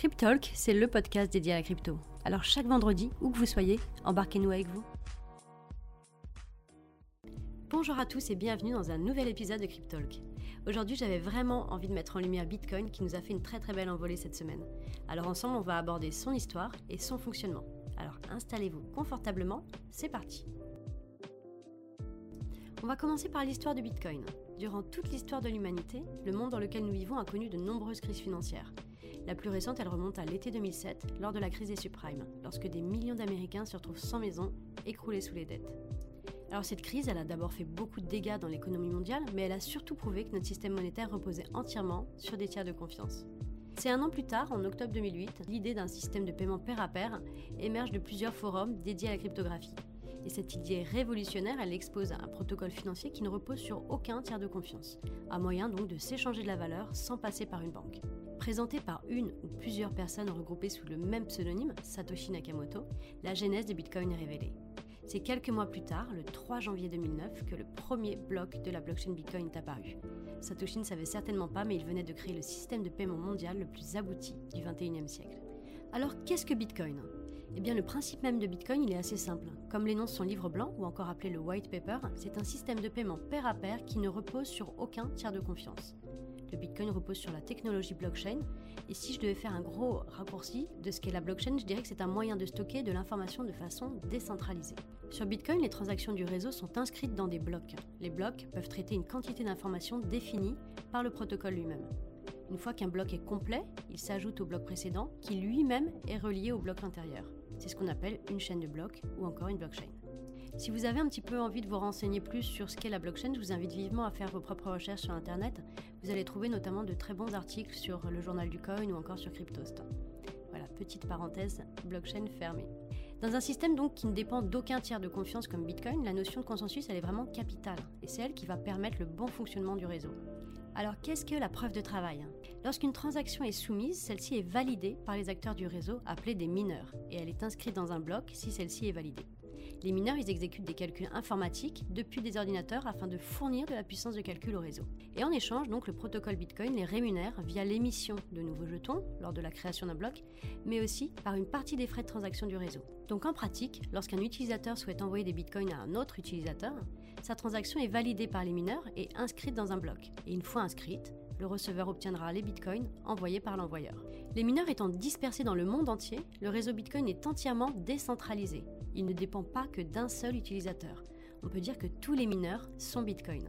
Cryptalk, c'est le podcast dédié à la crypto. Alors chaque vendredi, où que vous soyez, embarquez-nous avec vous. Bonjour à tous et bienvenue dans un nouvel épisode de Cryptalk. Aujourd'hui, j'avais vraiment envie de mettre en lumière Bitcoin qui nous a fait une très très belle envolée cette semaine. Alors ensemble, on va aborder son histoire et son fonctionnement. Alors installez-vous confortablement, c'est parti. On va commencer par l'histoire du Bitcoin. Durant toute l'histoire de l'humanité, le monde dans lequel nous vivons a connu de nombreuses crises financières. La plus récente, elle remonte à l'été 2007, lors de la crise des subprimes, lorsque des millions d'Américains se retrouvent sans maison, écroulés sous les dettes. Alors cette crise, elle a d'abord fait beaucoup de dégâts dans l'économie mondiale, mais elle a surtout prouvé que notre système monétaire reposait entièrement sur des tiers de confiance. C'est un an plus tard, en octobre 2008, l'idée d'un système de paiement pair à pair émerge de plusieurs forums dédiés à la cryptographie. Et cette idée révolutionnaire, elle expose un protocole financier qui ne repose sur aucun tiers de confiance, un moyen donc de s'échanger de la valeur sans passer par une banque. Présenté par une ou plusieurs personnes regroupées sous le même pseudonyme, Satoshi Nakamoto, la genèse des bitcoins est révélée. C'est quelques mois plus tard, le 3 janvier 2009, que le premier bloc de la blockchain Bitcoin est apparu. Satoshi ne savait certainement pas, mais il venait de créer le système de paiement mondial le plus abouti du 21e siècle. Alors qu'est-ce que Bitcoin? Eh bien, le principe même de Bitcoin, est assez simple. Comme l'énonce son livre blanc, ou encore appelé le white paper, c'est un système de paiement pair à pair qui ne repose sur aucun tiers de confiance. Le Bitcoin repose sur la technologie blockchain, et si je devais faire un gros raccourci de ce qu'est la blockchain, je dirais que c'est un moyen de stocker de l'information de façon décentralisée. Sur Bitcoin, les transactions du réseau sont inscrites dans des blocs. Les blocs peuvent traiter une quantité d'informations définie par le protocole lui-même. Une fois qu'un bloc est complet, il s'ajoute au bloc précédent qui lui-même est relié au bloc intérieur. C'est ce qu'on appelle une chaîne de blocs ou encore une blockchain. Si vous avez un petit peu envie de vous renseigner plus sur ce qu'est la blockchain, je vous invite vivement à faire vos propres recherches sur Internet. Vous allez trouver notamment de très bons articles sur le journal du coin ou encore sur Cryptost. Voilà, petite parenthèse, blockchain fermée. Dans un système donc qui ne dépend d'aucun tiers de confiance comme Bitcoin, la notion de consensus elle est vraiment capitale et c'est elle qui va permettre le bon fonctionnement du réseau. Alors qu'est-ce que la preuve de travail? Lorsqu'une transaction est soumise, celle-ci est validée par les acteurs du réseau appelés des mineurs et elle est inscrite dans un bloc si celle-ci est validée. Les mineurs, exécutent des calculs informatiques depuis des ordinateurs afin de fournir de la puissance de calcul au réseau. Et en échange, donc, le protocole Bitcoin les rémunère via l'émission de nouveaux jetons lors de la création d'un bloc, mais aussi par une partie des frais de transaction du réseau. Donc en pratique, lorsqu'un utilisateur souhaite envoyer des bitcoins à un autre utilisateur, sa transaction est validée par les mineurs et inscrite dans un bloc. Et une fois inscrite, le receveur obtiendra les bitcoins envoyés par l'envoyeur. Les mineurs étant dispersés dans le monde entier, le réseau bitcoin est entièrement décentralisé. Il ne dépend pas que d'un seul utilisateur. On peut dire que tous les mineurs sont bitcoin.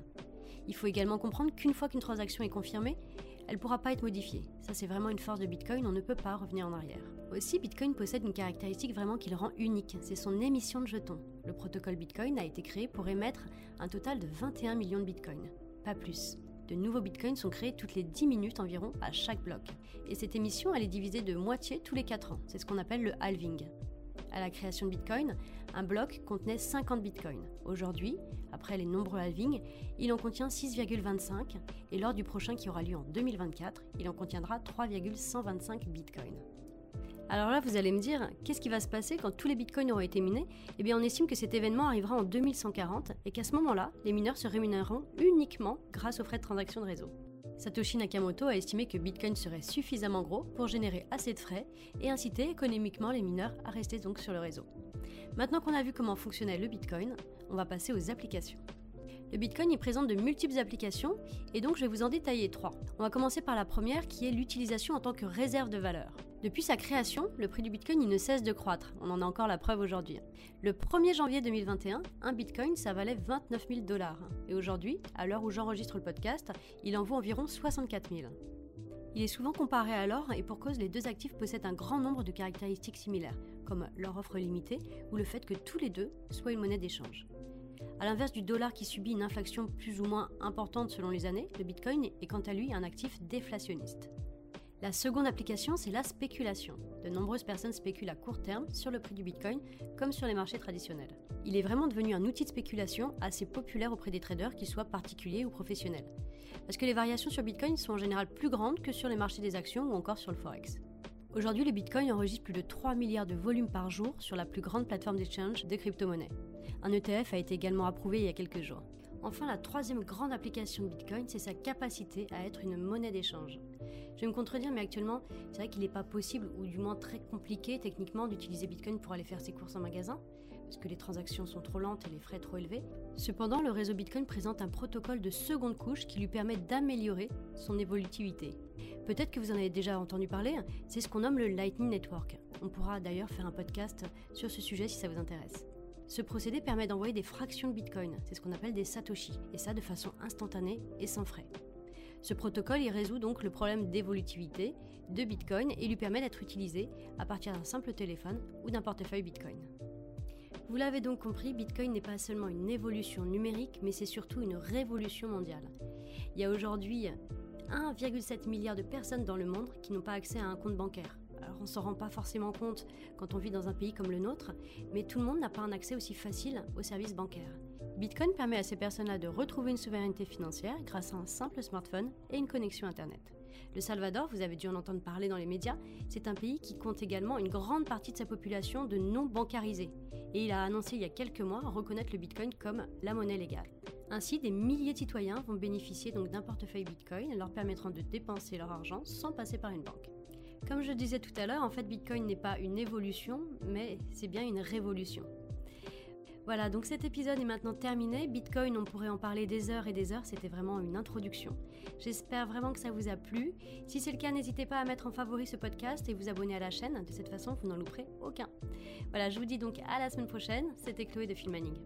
Il faut également comprendre qu'une fois qu'une transaction est confirmée, elle ne pourra pas être modifiée. Ça, c'est vraiment une force de Bitcoin, on ne peut pas revenir en arrière. Aussi, Bitcoin possède une caractéristique vraiment qui le rend unique, c'est son émission de jetons. Le protocole Bitcoin a été créé pour émettre un total de 21 millions de Bitcoins, pas plus. De nouveaux bitcoins sont créés toutes les 10 minutes environ à chaque bloc. Et cette émission, elle est divisée de moitié tous les 4 ans. C'est ce qu'on appelle le halving. À la création de Bitcoin, un bloc contenait 50 bitcoins. Aujourd'hui, après les nombreux halvings, il en contient 6,25 et lors du prochain qui aura lieu en 2024, il en contiendra 3,125 bitcoins. Alors là, vous allez me dire, qu'est-ce qui va se passer quand tous les bitcoins auront été minés? Eh bien, on estime que cet événement arrivera en 2140 et qu'à ce moment-là, les mineurs se rémunéreront uniquement grâce aux frais de transaction de réseau. Satoshi Nakamoto a estimé que Bitcoin serait suffisamment gros pour générer assez de frais et inciter économiquement les mineurs à rester donc sur le réseau. Maintenant qu'on a vu comment fonctionnait le Bitcoin, on va passer aux applications. Le Bitcoin y présente de multiples applications et donc je vais vous en détailler trois. On va commencer par la première qui est l'utilisation en tant que réserve de valeur. Depuis sa création, le prix du Bitcoin ne cesse de croître. On en a encore la preuve aujourd'hui. Le 1er janvier 2021, un Bitcoin ça valait 29 000 dollars. Et aujourd'hui, à l'heure où j'enregistre le podcast, il en vaut environ 64 000. Il est souvent comparé à l'or et pour cause les deux actifs possèdent un grand nombre de caractéristiques similaires, comme leur offre limitée ou le fait que tous les deux soient une monnaie d'échange. A l'inverse du dollar qui subit une inflation plus ou moins importante selon les années, le Bitcoin est quant à lui un actif déflationniste. La seconde application, c'est la spéculation. De nombreuses personnes spéculent à court terme sur le prix du Bitcoin comme sur les marchés traditionnels. Il est vraiment devenu un outil de spéculation assez populaire auprès des traders, qu'ils soient particuliers ou professionnels. Parce que les variations sur Bitcoin sont en général plus grandes que sur les marchés des actions ou encore sur le Forex. Aujourd'hui, le Bitcoin enregistre plus de 3 milliards de volumes par jour sur la plus grande plateforme d'échange de crypto-monnaies. Un ETF a été également approuvé il y a quelques jours. Enfin, la troisième grande application de Bitcoin, c'est sa capacité à être une monnaie d'échange. Je vais me contredire, mais actuellement, c'est vrai qu'il n'est pas possible, ou du moins très compliqué techniquement, d'utiliser Bitcoin pour aller faire ses courses en magasin, parce que les transactions sont trop lentes et les frais trop élevés. Cependant, le réseau Bitcoin présente un protocole de seconde couche qui lui permet d'améliorer son évolutivité. Peut-être que vous en avez déjà entendu parler, c'est ce qu'on nomme le Lightning Network. On pourra d'ailleurs faire un podcast sur ce sujet si ça vous intéresse. Ce procédé permet d'envoyer des fractions de Bitcoin, c'est ce qu'on appelle des Satoshi, et ça de façon instantanée et sans frais. Ce protocole il résout donc le problème d'évolutivité de Bitcoin et lui permet d'être utilisé à partir d'un simple téléphone ou d'un portefeuille Bitcoin. Vous l'avez donc compris, Bitcoin n'est pas seulement une évolution numérique, mais c'est surtout une révolution mondiale. Il y a aujourd'hui 1,7 milliard de personnes dans le monde qui n'ont pas accès à un compte bancaire. Alors on s'en rend pas forcément compte quand on vit dans un pays comme le nôtre, mais tout le monde n'a pas un accès aussi facile aux services bancaires. Bitcoin permet à ces personnes-là de retrouver une souveraineté financière grâce à un simple smartphone et une connexion Internet. Le Salvador, vous avez dû en entendre parler dans les médias, c'est un pays qui compte également une grande partie de sa population de non bancarisés. Et il a annoncé il y a quelques mois reconnaître le Bitcoin comme la monnaie légale. Ainsi, des milliers de citoyens vont bénéficier donc d'un portefeuille Bitcoin leur permettant de dépenser leur argent sans passer par une banque. Comme je disais tout à l'heure, en fait, Bitcoin n'est pas une évolution, mais c'est bien une révolution. Voilà, donc cet épisode est maintenant terminé. Bitcoin, on pourrait en parler des heures et des heures, c'était vraiment une introduction. J'espère vraiment que ça vous a plu. Si c'est le cas, n'hésitez pas à mettre en favori ce podcast et vous abonner à la chaîne. De cette façon, vous n'en louperez aucun. Voilà, je vous dis donc à la semaine prochaine. C'était Chloé de Filmaning.